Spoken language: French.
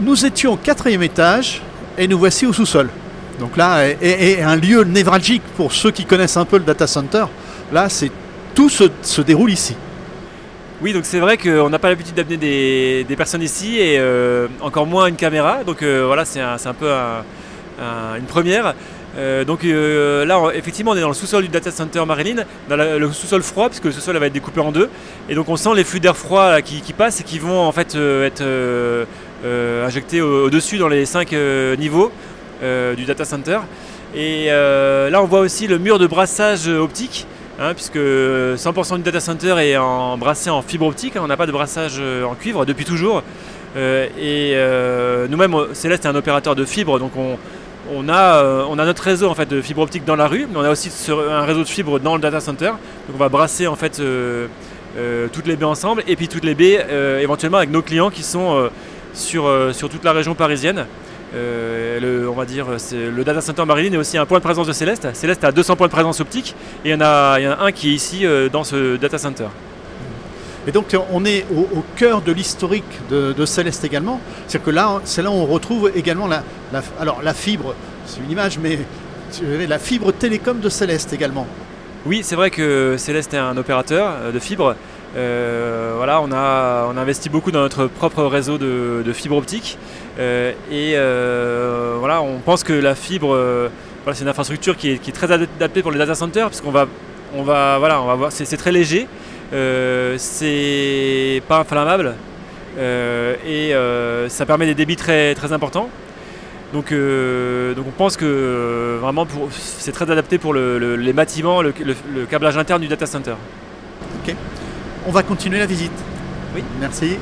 nous étions au quatrième étage et nous voici au sous-sol. Donc là, est, un lieu névralgique pour ceux qui connaissent un peu le data center. Là, c'est tout se, déroule ici. Oui, donc c'est vrai qu'on n'a pas l'habitude d'amener des, personnes ici et euh, encore moins une caméra. Donc euh, voilà, c'est un, peu une première. Euh, donc là, effectivement, on est dans le sous-sol du data center Marilyn, dans le sous-sol froid, puisque le sous-sol va être découpé en deux. Et donc on sent les flux d'air froid qui, passent et qui vont en fait être injectés au-dessus dans les cinq niveaux du data center. Et là, on voit aussi le mur de brassage optique Hein, puisque 100% du data center est en, brassé en fibre optique, hein, on n'a pas de brassage euh, en cuivre depuis toujours. Euh, et euh, nous-mêmes, Céleste est un opérateur de fibre, donc on, a, on a notre réseau en fait, de fibre optique dans la rue, mais on a aussi un réseau de fibre dans le data center. Donc on va brasser en fait toutes les baies ensemble, et puis toutes les baies éventuellement avec nos clients qui sont sur, sur toute la région parisienne. Euh, le, on va dire, le data center Marilyn est aussi un point de présence de Céleste. Céleste a 200 points de présence optique et il y en a, un qui est ici euh, dans ce data center. Et donc on est au, cœur de l'historique de, Céleste également. C'est que là, c'est là où on retrouve également la, alors la fibre, c'est une image, mais la fibre télécom de Céleste également. Oui, c'est vrai que Céleste est un opérateur euh, de fibre. Voilà, on a, investi beaucoup dans notre propre réseau de, de fibre optique. Euh, et euh, on pense que la fibre, euh, c'est une infrastructure qui est, très adaptée pour les data centers, parce qu'on va, on va, voilà, voir, c'est très léger, c'est pas inflammable, et ça permet des débits très, importants. Donc, on pense que vraiment c'est très adapté pour les bâtiments, le, câblage interne du data center. On va continuer la visite. Oui. Merci.